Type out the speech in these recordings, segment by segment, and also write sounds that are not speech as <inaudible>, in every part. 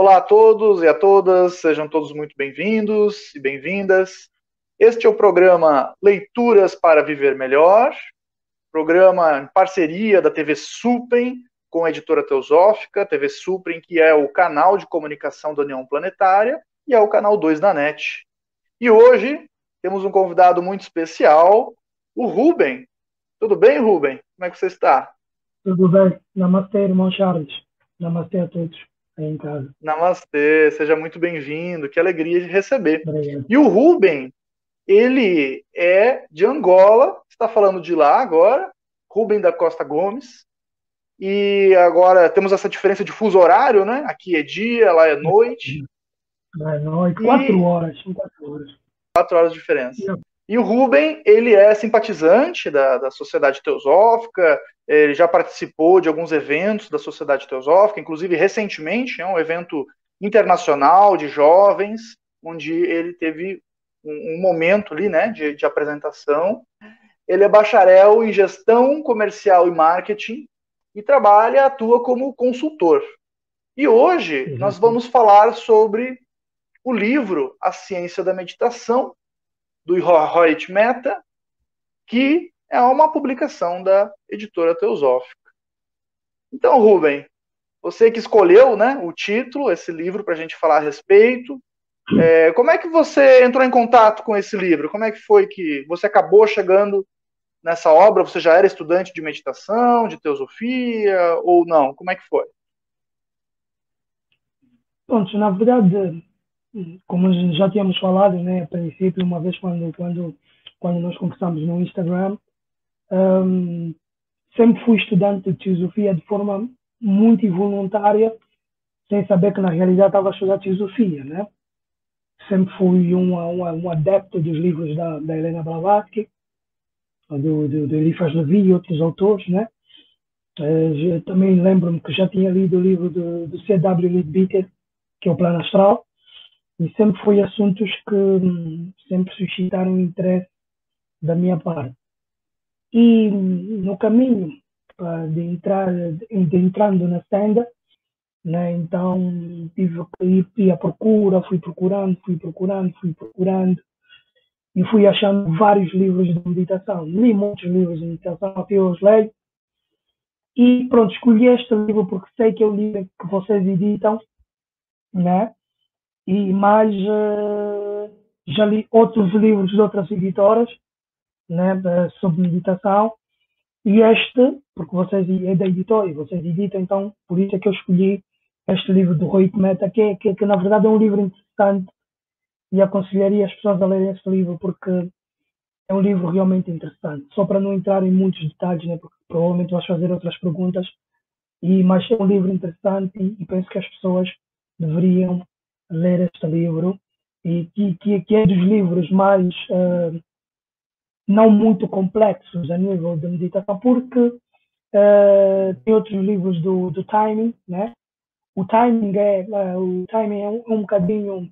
Olá a todos e a todas, sejam todos muito bem-vindos e bem-vindas. Este é o programa Leituras para Viver Melhor, programa em parceria da TV Suprem com a editora Teosófica, TV Suprem, que é o canal de comunicação da União Planetária, e é o canal 2 da NET. E hoje temos um convidado muito especial, o Rubem. Tudo bem, Rubem? Como é que você está? Tudo bem. Namastê, irmão Charles. Namastê a todos aí em casa. Namastê, seja muito bem-vindo. Que alegria de receber. Obrigado. E o Rubem, ele é de Angola, está falando de lá agora, Rubem da Costa Gomes. E agora temos essa diferença de fuso horário, né? Aqui é dia, lá é noite. É noite, quatro horas. São quatro horas. Quatro horas de diferença. E o Rubem, ele é simpatizante da, da Sociedade Teosófica, ele já participou de alguns eventos da Sociedade Teosófica, inclusive recentemente, é um evento internacional de jovens, onde ele teve um, um momento ali, né, de, de apresentação. Ele é bacharel em gestão comercial e marketing e trabalha, atua como consultor. E hoje Uhum. nós vamos falar sobre o livro A Ciência da Meditação, do Rohit Mehta, que é uma publicação da editora Teosófica. Então, Rubem, você que escolheu né, o título, esse livro, para a gente falar a respeito, é, como é que você entrou em contato com esse livro? Como é que foi que você acabou chegando nessa obra? Você já era estudante de meditação, de teosofia, ou não? Como é que foi? Pronto, na verdade, como já tínhamos falado, né, a princípio, uma vez quando, quando, quando nós conversamos no Instagram, hum, sempre fui estudante de teosofia de forma muito involuntária, sem saber que na realidade estava a estudar teosofia, né? Sempre fui um, um, um adepto dos livros da, da Helena Blavatsky, do, do, do Eliphas Levi e outros autores, né? Eh, também lembro-me que já tinha lido o livro do, do C.W. Leadbeater, que é o Plano Astral, e sempre foi assuntos que hum, sempre suscitaram interesse da minha parte. E hum, no caminho de entrar, de entrando na senda, né, então tive que ir, à procura, fui procurando, fui procurando, fui procurando, e fui achando vários livros de meditação. Li muitos livros de meditação, até os leio. E pronto, escolhi este livro porque sei que é o livro que vocês editam, né? E mais eh, já li outros livros de outras editoras, né, sobre meditação. E este, porque vocês é da editora e vocês editam, então por isso é que eu escolhi este livro do Rui Meta, que, é- que, que na verdade é um livro interessante e aconselharia as pessoas a lerem este livro porque é um livro realmente interessante. Só para não entrar em muitos detalhes, né, porque provavelmente vais fazer outras perguntas, e, mas é um livro interessante e, e penso que as pessoas deveriam ler este livro e que, que, que é dos livros mais eh, não muito complexos a nível de meditação, porque eh, tem outros livros do, do timing, né? O timing é eh, o timing é um, um bocadinho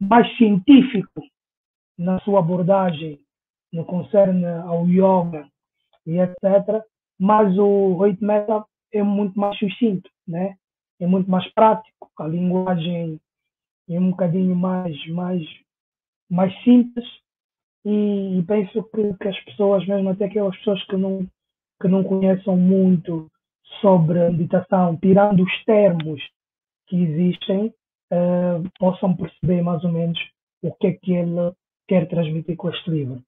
mais científico na sua abordagem no concerne ao yoga e etc. Mas o Meta é muito mais sucinto, né? É muito mais prático, a linguagem é um bocadinho mais mais mais simples e, e penso que, que as pessoas, mesmo até aquelas pessoas que não que não conheçam muito sobre a meditação, tirando os termos que existem, eh, possam perceber mais ou menos o que é que ele quer transmitir com este livro.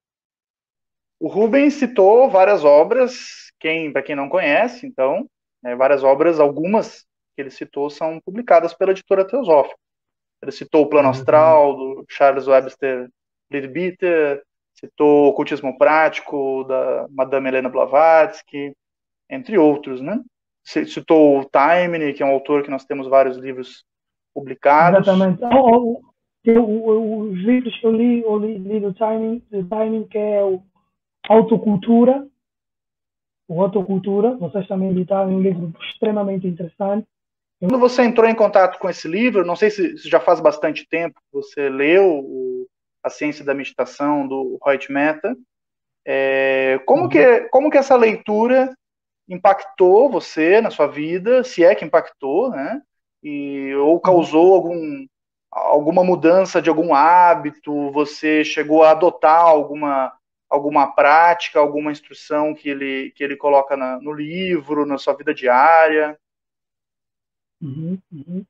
O Rubens citou várias obras, quem, para quem não conhece, então, né, várias obras, algumas que ele citou são publicadas pela editora Teosófica. Ele citou o Plano Uhum. Astral, do Charles Webster Leadbeater, citou o Ocultismo Prático, da Madame Helena Blavatsky, entre outros, né? Citou o Taimni, que é um autor que nós temos vários livros publicados. Exatamente. Oh, oh, os livros que eu li, eu li, li do timing, do timing, que é o Autocultura. O Autocultura, vocês também editaram um livro extremamente interessante. Quando você entrou em contato com esse livro, não sei se já faz bastante tempo que você leu A Ciência da Meditação, do Hoyt Mehta, é, como, que, como que essa leitura impactou você na sua vida, se é que impactou, né? e ou causou algum alguma mudança de algum hábito, você chegou a adotar alguma alguma prática, alguma instrução que ele que ele coloca na, no livro, na sua vida diária? Uhum, uhum.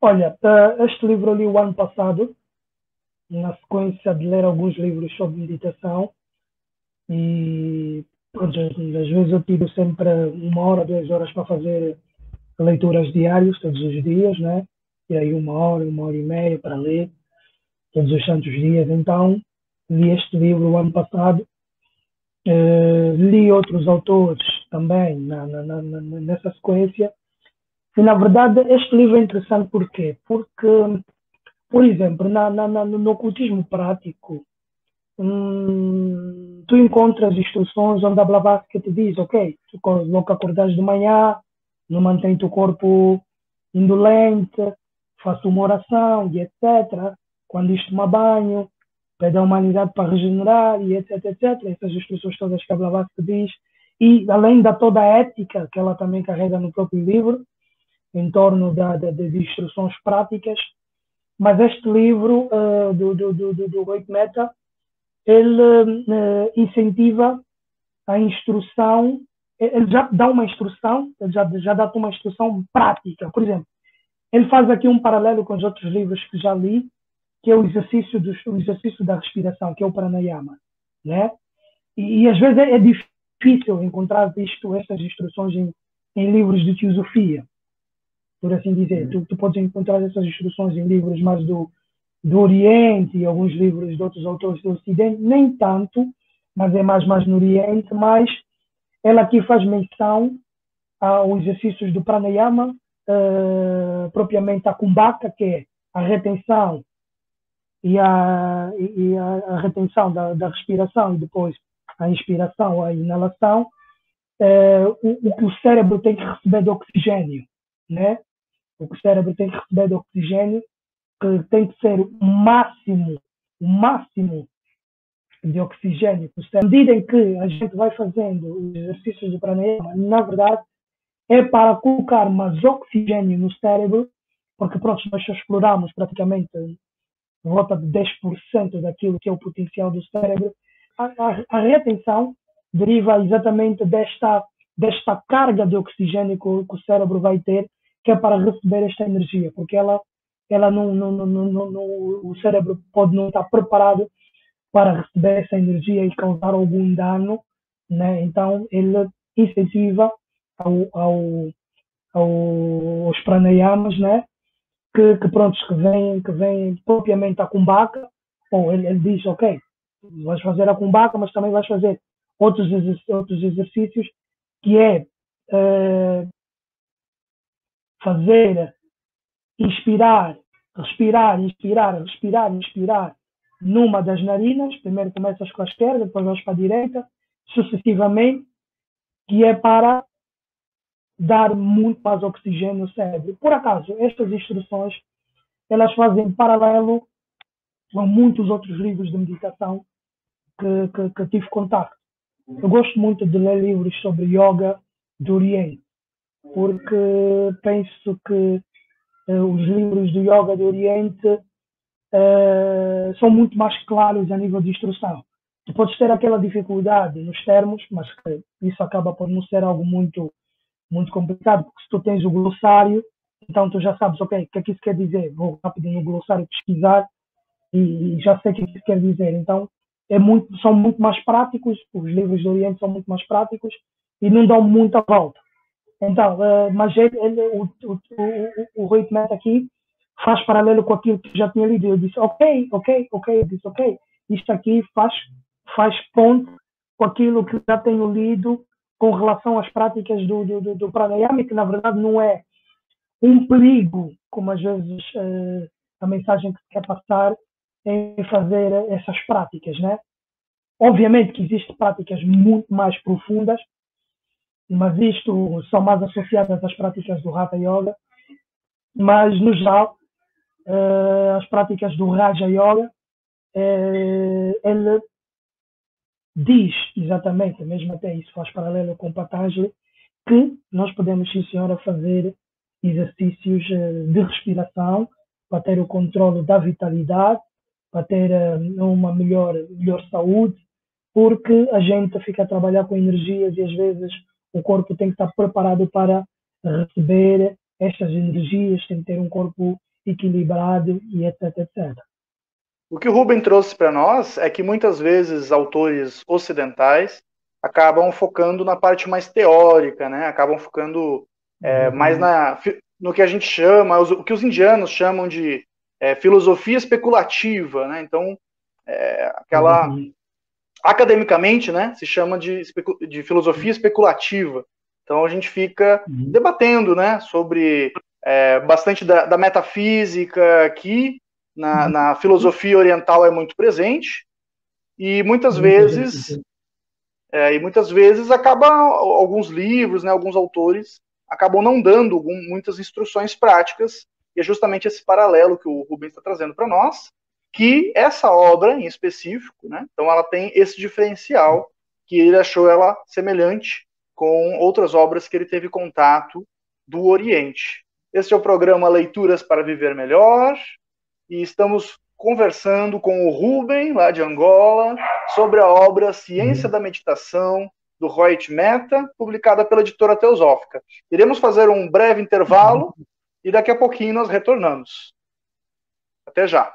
Olha, uh, este livro eu li o ano passado, na sequência de ler alguns livros sobre meditação e pronto, às vezes eu tiro sempre uma hora, duas horas para fazer leituras diárias todos os dias, né? E aí uma hora, uma hora e meia para ler todos os santos dias. Então, li este livro o ano passado, uh, li outros autores também na, na, na, nessa sequência. E, na verdade, este livro é interessante por quê? Porque, por exemplo, no ocultismo prático, hum, tu encontras instruções onde a Blavatsky te diz, ok, tu logo acordares de manhã, não mantém o corpo indolente, faça uma oração e etc. Quando isto toma banho, pede a humanidade para regenerar e etc, etc. Essas instruções todas que a Blavatsky diz. E além da toda a ética que ela também carrega no próprio livro, em torno da, da, de instruções práticas. Mas este livro uh, do, do, do, do, do Meta, ele uh, incentiva a instrução ele já dá uma instrução, ele já, já dá uma instrução prática. Por exemplo, ele faz aqui um paralelo com os outros livros que já li, que é o exercício, dos, o exercício da respiração, que é o pranayama. Né? E, e às vezes é, é, difícil encontrar isto, estas instruções em, em livros de filosofia, por assim dizer. Uhum. Tu, tu, podes encontrar essas instruções em livros mais do, do Oriente e alguns livros de outros autores do Ocidente, nem tanto, mas é mais, mais no Oriente, mas ela aqui faz menção aos exercícios do pranayama, uh, propriamente a kumbhaka, que é a retenção e a, e a, a retenção da, da, respiração e depois a inspiração, a inalação, uh, o, o, que o cérebro tem que receber de oxigênio, né? O que cérebro tem que receber de oxigênio, que tem que ser o máximo, o máximo de oxigênio À medida em que a gente vai fazendo os exercícios de pranayama, na verdade, é para colocar mais oxigênio no cérebro, porque pronto, nós exploramos praticamente volta de 10% daquilo que é o potencial do cérebro. A, a, a, retenção deriva exatamente desta, desta carga de oxigênio que o, que o, cérebro vai ter, que é para receber esta energia, porque ela, ela não, não, não, não, não o cérebro pode não estar preparado para receber essa energia e causar algum dano, né? Então ele incentiva ao, ao, ao, aos pranayamas, né? Que, que prontos que vêm que vêm propriamente a kumbaca, ou ele, ele diz, ok, vais fazer a kumbaca, mas também vais fazer outros outros exercícios que é uh, fazer inspirar, respirar, inspirar, respirar, inspirar numa das narinas, primeiro começas com a esquerda, depois vais para a direita, sucessivamente, que é para dar muito mais oxigênio ao cérebro. Por acaso, estas instruções, elas fazem paralelo a muitos outros livros de meditação que, que, que tive contato. Eu gosto muito de ler livros sobre yoga do Oriente, porque penso que uh, os livros de yoga do Oriente uh, são muito mais claros a nível de instrução. Tu podes ter aquela dificuldade nos termos, mas isso acaba por não ser algo muito, muito complicado, porque se tu tens o glossário, então tu já sabes, ok, o que é que isso quer dizer? Vou rápido no glossário pesquisar e, já sei o que é que isso quer dizer. Então, é muito, são muito mais práticos, os livros do Oriente são muito mais práticos e não dão muita volta. Então, uh, mas ele, ele, o, o, o, o Rui Meta aqui faz paralelo com aquilo que já tinha lido. Eu disse, ok, ok, ok. Eu disse, ok, isto aqui faz, faz ponto com aquilo que já tenho lido com relação às práticas do, do, do pranayama, que na verdade não é um perigo, como às vezes uh, a mensagem que se quer passar em fazer essas práticas, né? Obviamente que existem práticas muito mais profundas, mas isto são mais associadas às práticas do Hatha Yoga, mas no geral uh, as práticas do Raja Yoga, uh, ele diz exatamente, mesmo até isso faz paralelo com Patanjali, que nós podemos, sim senhora, fazer exercícios uh, de respiração para ter o controle da vitalidade, para ter uma melhor, melhor saúde, porque a gente fica a trabalhar com energias e às vezes o corpo tem que estar preparado para receber estas energias, tem que ter um corpo equilibrado e etc, etc. O que o Ruben trouxe para nós é que muitas vezes autores ocidentais acabam focando na parte mais teórica, né? Acabam focando é, uhum. mais na, no que a gente chama, o que os indianos chamam de é, filosofia especulativa, né? Então, é, aquela uhum. Academicamente, né, se chama de, de filosofia especulativa. Então a gente fica uhum. debatendo, né, sobre é, bastante da, da, metafísica que na, uhum. na, filosofia oriental é muito presente e muitas vezes é, e muitas vezes acaba alguns livros, né, alguns autores acabam não dando muitas instruções práticas e é justamente esse paralelo que o Rubens está trazendo para nós, que essa obra em específico, né, então ela tem esse diferencial que ele achou ela semelhante com outras obras que ele teve contato do Oriente. Este é o programa Leituras para Viver Melhor e estamos conversando com o Ruben, lá de Angola, sobre a obra Ciência da Meditação, do Roit Meta, publicada pela editora Teosófica. Iremos fazer um breve intervalo <laughs> e daqui a pouquinho nós retornamos. Até já.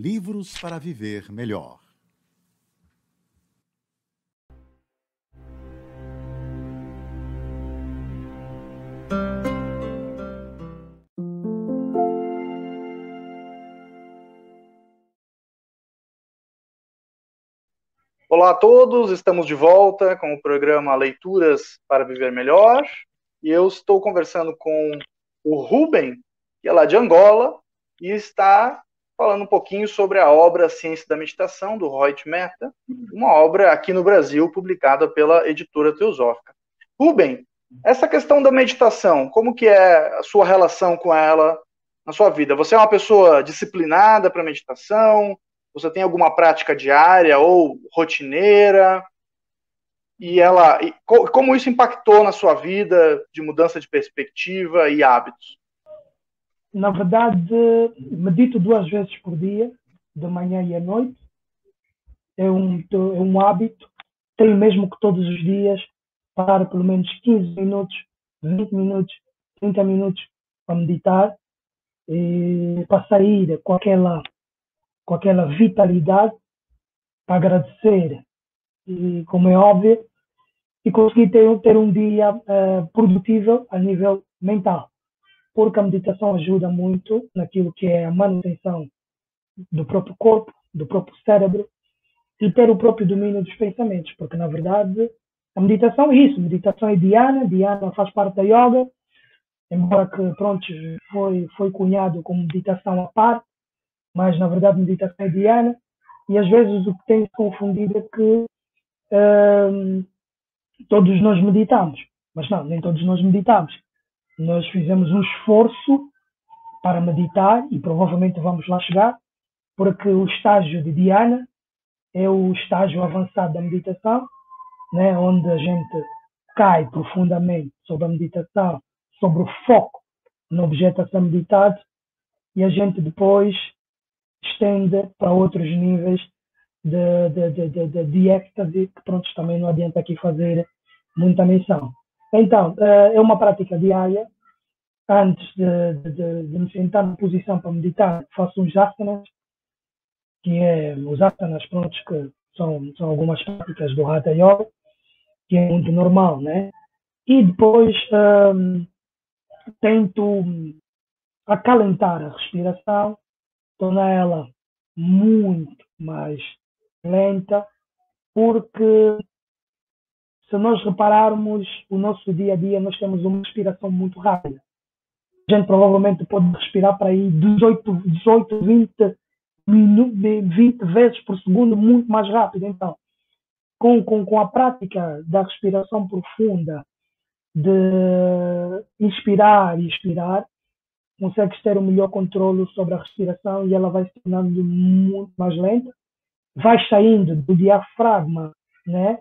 Livros para Viver Melhor. Olá a todos, estamos de volta com o programa Leituras para Viver Melhor e eu estou conversando com o Ruben, que é lá de Angola e está falando um pouquinho sobre a obra Ciência da Meditação, do Reut Mehta, uma obra aqui no Brasil publicada pela editora Teosófica. Rubem, essa questão da meditação, como que é a sua relação com ela na sua vida? Você é uma pessoa disciplinada para meditação? Você tem alguma prática diária ou rotineira? E ela, como isso impactou na sua vida de mudança de perspectiva e hábitos? Na verdade, medito duas vezes por dia, de manhã e à noite. É um, é um hábito. Tenho mesmo que todos os dias parar pelo menos 15 minutos, 20 minutos, 30 minutos para meditar, e para sair com aquela, com aquela vitalidade, para agradecer, e como é óbvio, e conseguir ter, ter um dia uh, produtivo a nível mental porque a meditação ajuda muito naquilo que é a manutenção do próprio corpo, do próprio cérebro e ter o próprio domínio dos pensamentos, porque na verdade a meditação é isso, meditação é Dhyana, Dhyana faz parte da yoga, embora que pronto, foi, foi cunhado como meditação à parte, mas na verdade meditação é Dhyana, e às vezes o que tem confundido é que hum, todos nós meditamos, mas não, nem todos nós meditamos nós fizemos um esforço para meditar e provavelmente vamos lá chegar, porque o estágio de Diana é o estágio avançado da meditação, né, onde a gente cai profundamente sobre a meditação, sobre o foco no objeto a ser meditado, e a gente depois estende para outros níveis de, de, de, de, de, êxtase, que pronto, também não adianta aqui fazer muita menção. Então, uh, é uma prática diária. Antes de, de, de, me sentar na posição para meditar, faço uns asanas, que é os asanas prontos, que são, são algumas práticas do Hatha Yoga, que é muito normal, né? E depois um, tento acalentar a respiração, tornar ela muito mais lenta, porque se nós repararmos o nosso dia a dia, nós temos uma respiração muito rápida. A gente provavelmente pode respirar para aí 18, 18 20, 20 vezes por segundo, muito mais rápido. Então, com, com, com a prática da respiração profunda, de inspirar e expirar, consegue ter um melhor controle sobre a respiração e ela vai se tornando muito mais lenta. Vai saindo do diafragma, né?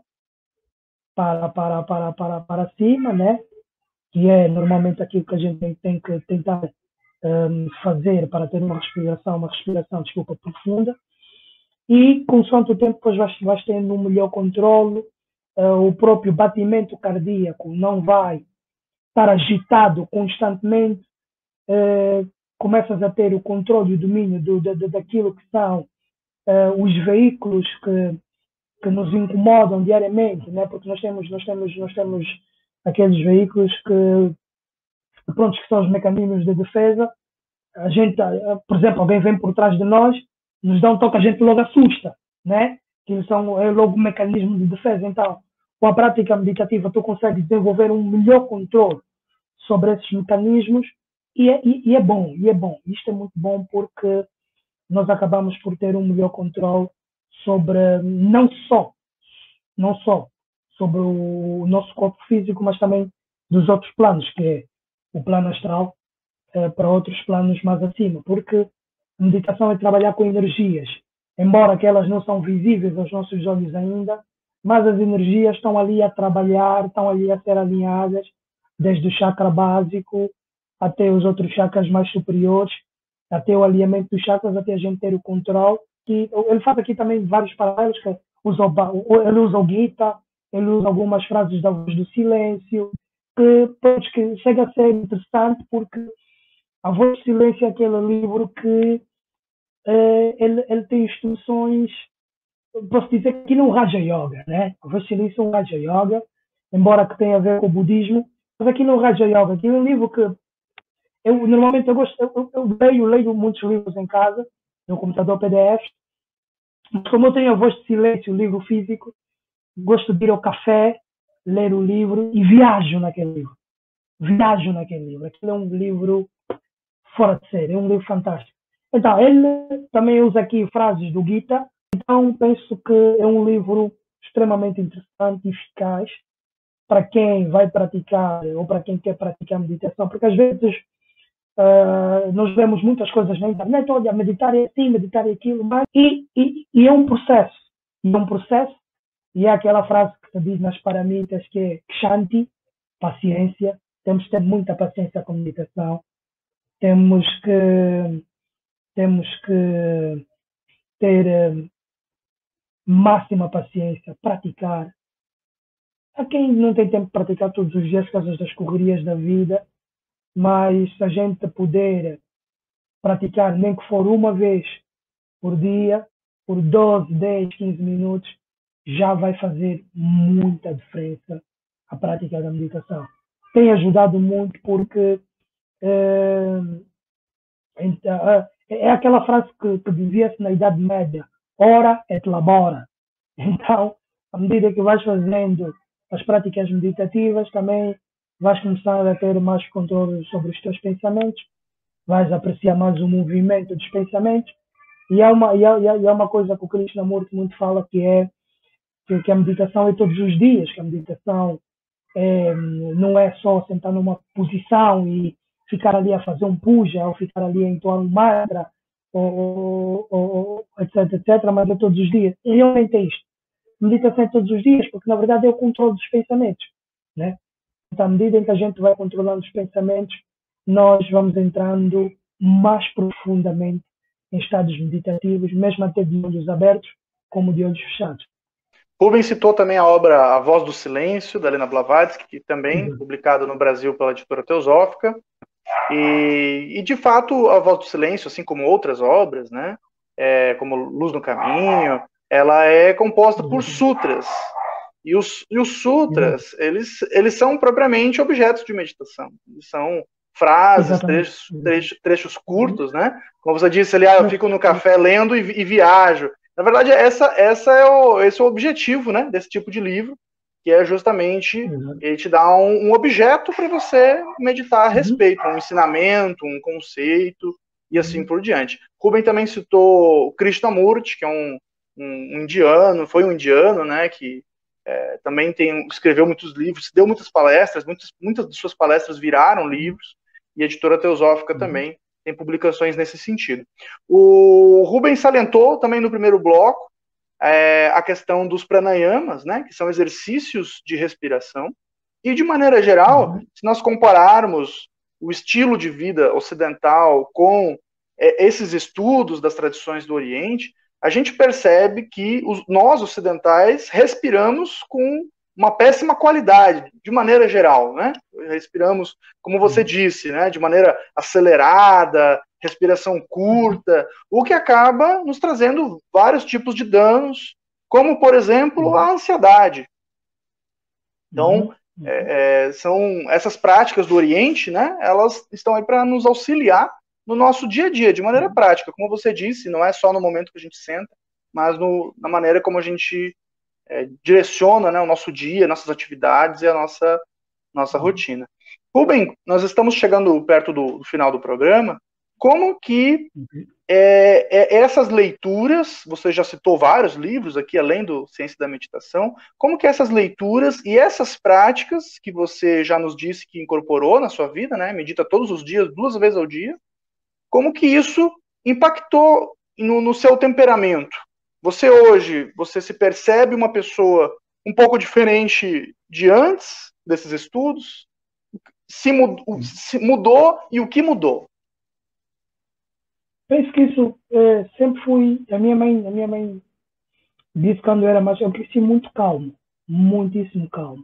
Para, para, para, para, para cima, né? Que é normalmente aquilo que a gente tem, que tentar um, fazer para ter uma respiração, uma respiração, desculpa, profunda. E, consoante o tempo, depois vais, vais tendo um melhor controle, uh, o próprio batimento cardíaco não vai estar agitado constantemente, uh, começas a ter o controle e o domínio do, do, daquilo que são uh, os veículos que, que nos incomodam diariamente, né? porque nós temos, nós temos, nós temos aqueles veículos que, pronto, que são os mecanismos de defesa. A gente, por exemplo, alguém vem por trás de nós, nos dá um toque, a gente logo assusta, né? Que são é logo um mecanismo de defesa. Então, com a prática meditativa, tu consegues desenvolver um melhor controle sobre esses mecanismos e é, e, e é bom, e é bom. Isto é muito bom porque nós acabamos por ter um melhor controle sobre não só, não só sobre o nosso corpo físico, mas também dos outros planos, que é o plano astral eh, para outros planos mais acima, porque meditação é trabalhar com energias, embora que elas não são visíveis aos nossos olhos ainda, mas as energias estão ali a trabalhar, estão ali a ser alinhadas, desde o chakra básico até os outros chakras mais superiores, até o alinhamento dos chakras, até a gente ter o controle. Que ele faz aqui também vários paralelos, que usa, ele usa o Gita, ele usa algumas frases da voz do silêncio, que, que chega a ser interessante porque a voz do silêncio é aquele livro que eh, ele, ele tem instruções posso dizer que aquilo é um Raja Yoga, né? A voz do silêncio é um Raja Yoga, embora que tenha a ver com o budismo, mas aquilo é um Raja Yoga, aquilo é um livro que eu normalmente eu gosto, eu, eu, leio, leio muitos livros em casa, no computador PDF, mas como eu tenho a voz de silêncio, o livro físico, gosto de ir ao café, ler o livro e viajo naquele livro. Viajo naquele livro. Aquilo é um livro fora de série, é um livro fantástico. Então, ele também usa aqui frases do Gita, então penso que é um livro extremamente interessante e eficaz para quem vai praticar ou para quem quer praticar meditação, porque às vezes Uh, nós vemos muitas coisas na internet, olha, meditar é assim, meditar é aquilo, mas, e, e, e, é um processo, e é um processo, e é aquela frase que se diz nas paramitas que é Kshanti, paciência, temos que ter muita paciência com meditação, temos que, temos que ter uh, máxima paciência, praticar. Há quem não tem tempo de praticar todos os dias causa das correrias da vida, mas se a gente puder praticar nem que for uma vez por dia, por 12, 10, 15 minutos, já vai fazer muita diferença a prática da meditação. Tem ajudado muito porque é, é aquela frase que, que dizia-se na Idade Média, ora et labora. <laughs> Então, à medida que vais fazendo as práticas meditativas, também vais começar a ter mais controle sobre os teus pensamentos, vais apreciar mais o movimento dos pensamentos. E há uma, e há, e há uma coisa que o Krishnamurti muito fala que é que, a meditação é todos os dias, que a meditação é, não é só sentar numa posição e ficar ali a fazer um puja ou ficar ali a entoar um mantra ou, ou, ou, etc, etc, mas é todos os dias. E realmente é isto. Meditação é todos os dias, porque na verdade é o controle dos pensamentos, né? À medida em que a gente vai controlando os pensamentos, nós vamos entrando mais profundamente em estados meditativos, mesmo até de olhos abertos, como de olhos fechados. Rubens citou também a obra A Voz do Silêncio, da Helena Blavatsky, que também uhum. publicada no Brasil pela editora Teosófica. E, e, de fato, A Voz do Silêncio, assim como outras obras, né, é, como Luz no Caminho, ela é composta por uhum. sutras. E os, e os sutras, uhum. eles, eles são propriamente objetos de meditação. Eles são frases, trechos, trechos, trechos, curtos, né? Como você disse ali, ah, eu fico no café lendo e, e viajo. Na verdade, essa, essa é o, esse é o objetivo né, desse tipo de livro, que é justamente uhum. ele te dá um, um objeto para você meditar a uhum. respeito, um ensinamento, um conceito e assim uhum. por diante. Rubem também citou Krishnamurti, que é um, um, um indiano, foi um indiano, né, que é, também tem, escreveu muitos livros, deu muitas palestras, muitas, muitas de suas palestras viraram livros, e a editora Teosófica uhum. também tem publicações nesse sentido. O Rubens salientou também no primeiro bloco é, a questão dos pranayamas, né, que são exercícios de respiração, e de maneira geral, uhum. se nós compararmos o estilo de vida ocidental com é, esses estudos das tradições do Oriente, a gente percebe que os, nós ocidentais respiramos com uma péssima qualidade, de maneira geral, né? Respiramos, como você uhum. disse, né, de maneira acelerada, respiração curta, o que acaba nos trazendo vários tipos de danos, como, por exemplo, uhum. a ansiedade. Então, uhum. é, é, são essas práticas do Oriente, né? Elas estão aí para nos auxiliar no nosso dia a dia, de maneira prática. Como você disse, não é só no momento que a gente senta, mas no, na maneira como a gente é, direciona né, o nosso dia, nossas atividades e a nossa, nossa rotina. Rubem, nós estamos chegando perto do, do final do programa. Como que é, é, essas leituras, você já citou vários livros aqui, além do Ciência da Meditação, como que essas leituras e essas práticas que você já nos disse que incorporou na sua vida, né, medita todos os dias, duas vezes ao dia, como que isso impactou no, no seu temperamento? Você hoje, você se percebe uma pessoa um pouco diferente de antes desses estudos? Se, mudou, se mudou e o que mudou? Penso que isso é, sempre fui. A minha mãe, a minha mãe disse quando eu era mais, eu cresci muito calmo, muitíssimo calmo.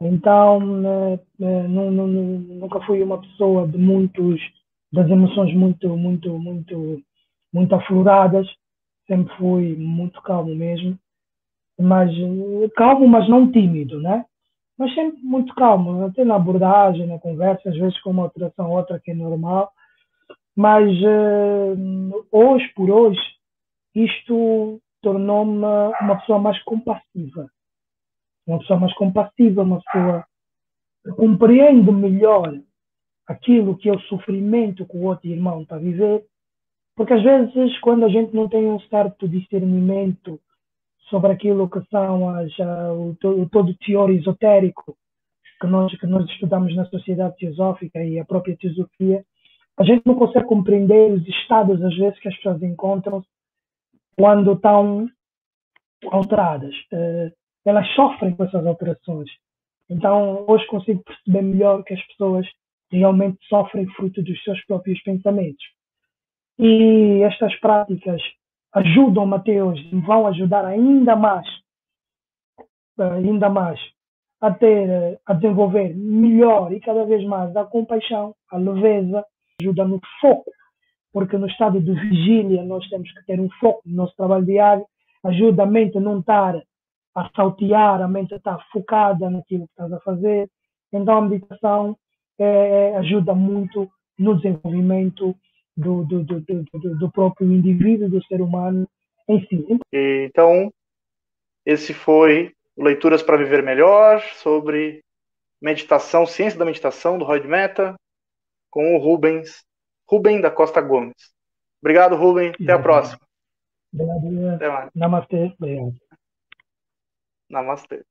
Então, né, né, nunca fui uma pessoa de muitos, das emoções muito, muito, muito, muito afloradas sempre fui muito calmo mesmo, mas calmo, mas não tímido, né? Mas sempre muito calmo, até na abordagem, na conversa, às vezes com uma alteração outra que é normal. Mas uh, hoje por hoje, isto tornou-me uma pessoa mais compassiva. Uma pessoa mais compassiva, uma pessoa que compreende melhor aquilo que é o sofrimento que o outro irmão está a viver porque às vezes, quando a gente não tem um certo discernimento sobre aquilo que são as, uh, o, o, todo o teor esotérico que nós, que nós estudamos na sociedade teosófica e a própria teosofia, a gente não consegue compreender os estados, às vezes, que as pessoas encontram quando estão alteradas. Uh, elas sofrem com essas alterações. Então, hoje consigo perceber melhor que as pessoas realmente sofrem fruto dos seus próprios pensamentos. E estas práticas ajudam Mateus e vão ajudar ainda mais, ainda mais a ter, a desenvolver melhor e cada vez mais a compaixão, a leveza, ajuda no foco, porque no estado de vigília nós temos que ter um foco no nosso trabalho diário, ajuda a mente a não estar a saltear, a mente a estar focada naquilo que estás a fazer. Então a meditação é, ajuda muito no desenvolvimento do, do, do, do, próprio indivíduo, do ser humano em si. Então, esse foi Leituras para Viver Melhor, sobre meditação, ciência da meditação, do Roy Meta, com o Rubens, Rubem da Costa Gomes. Obrigado, Rubem. Até a próxima. Obrigado. Até mais. Namastê. Obrigado. Namastê.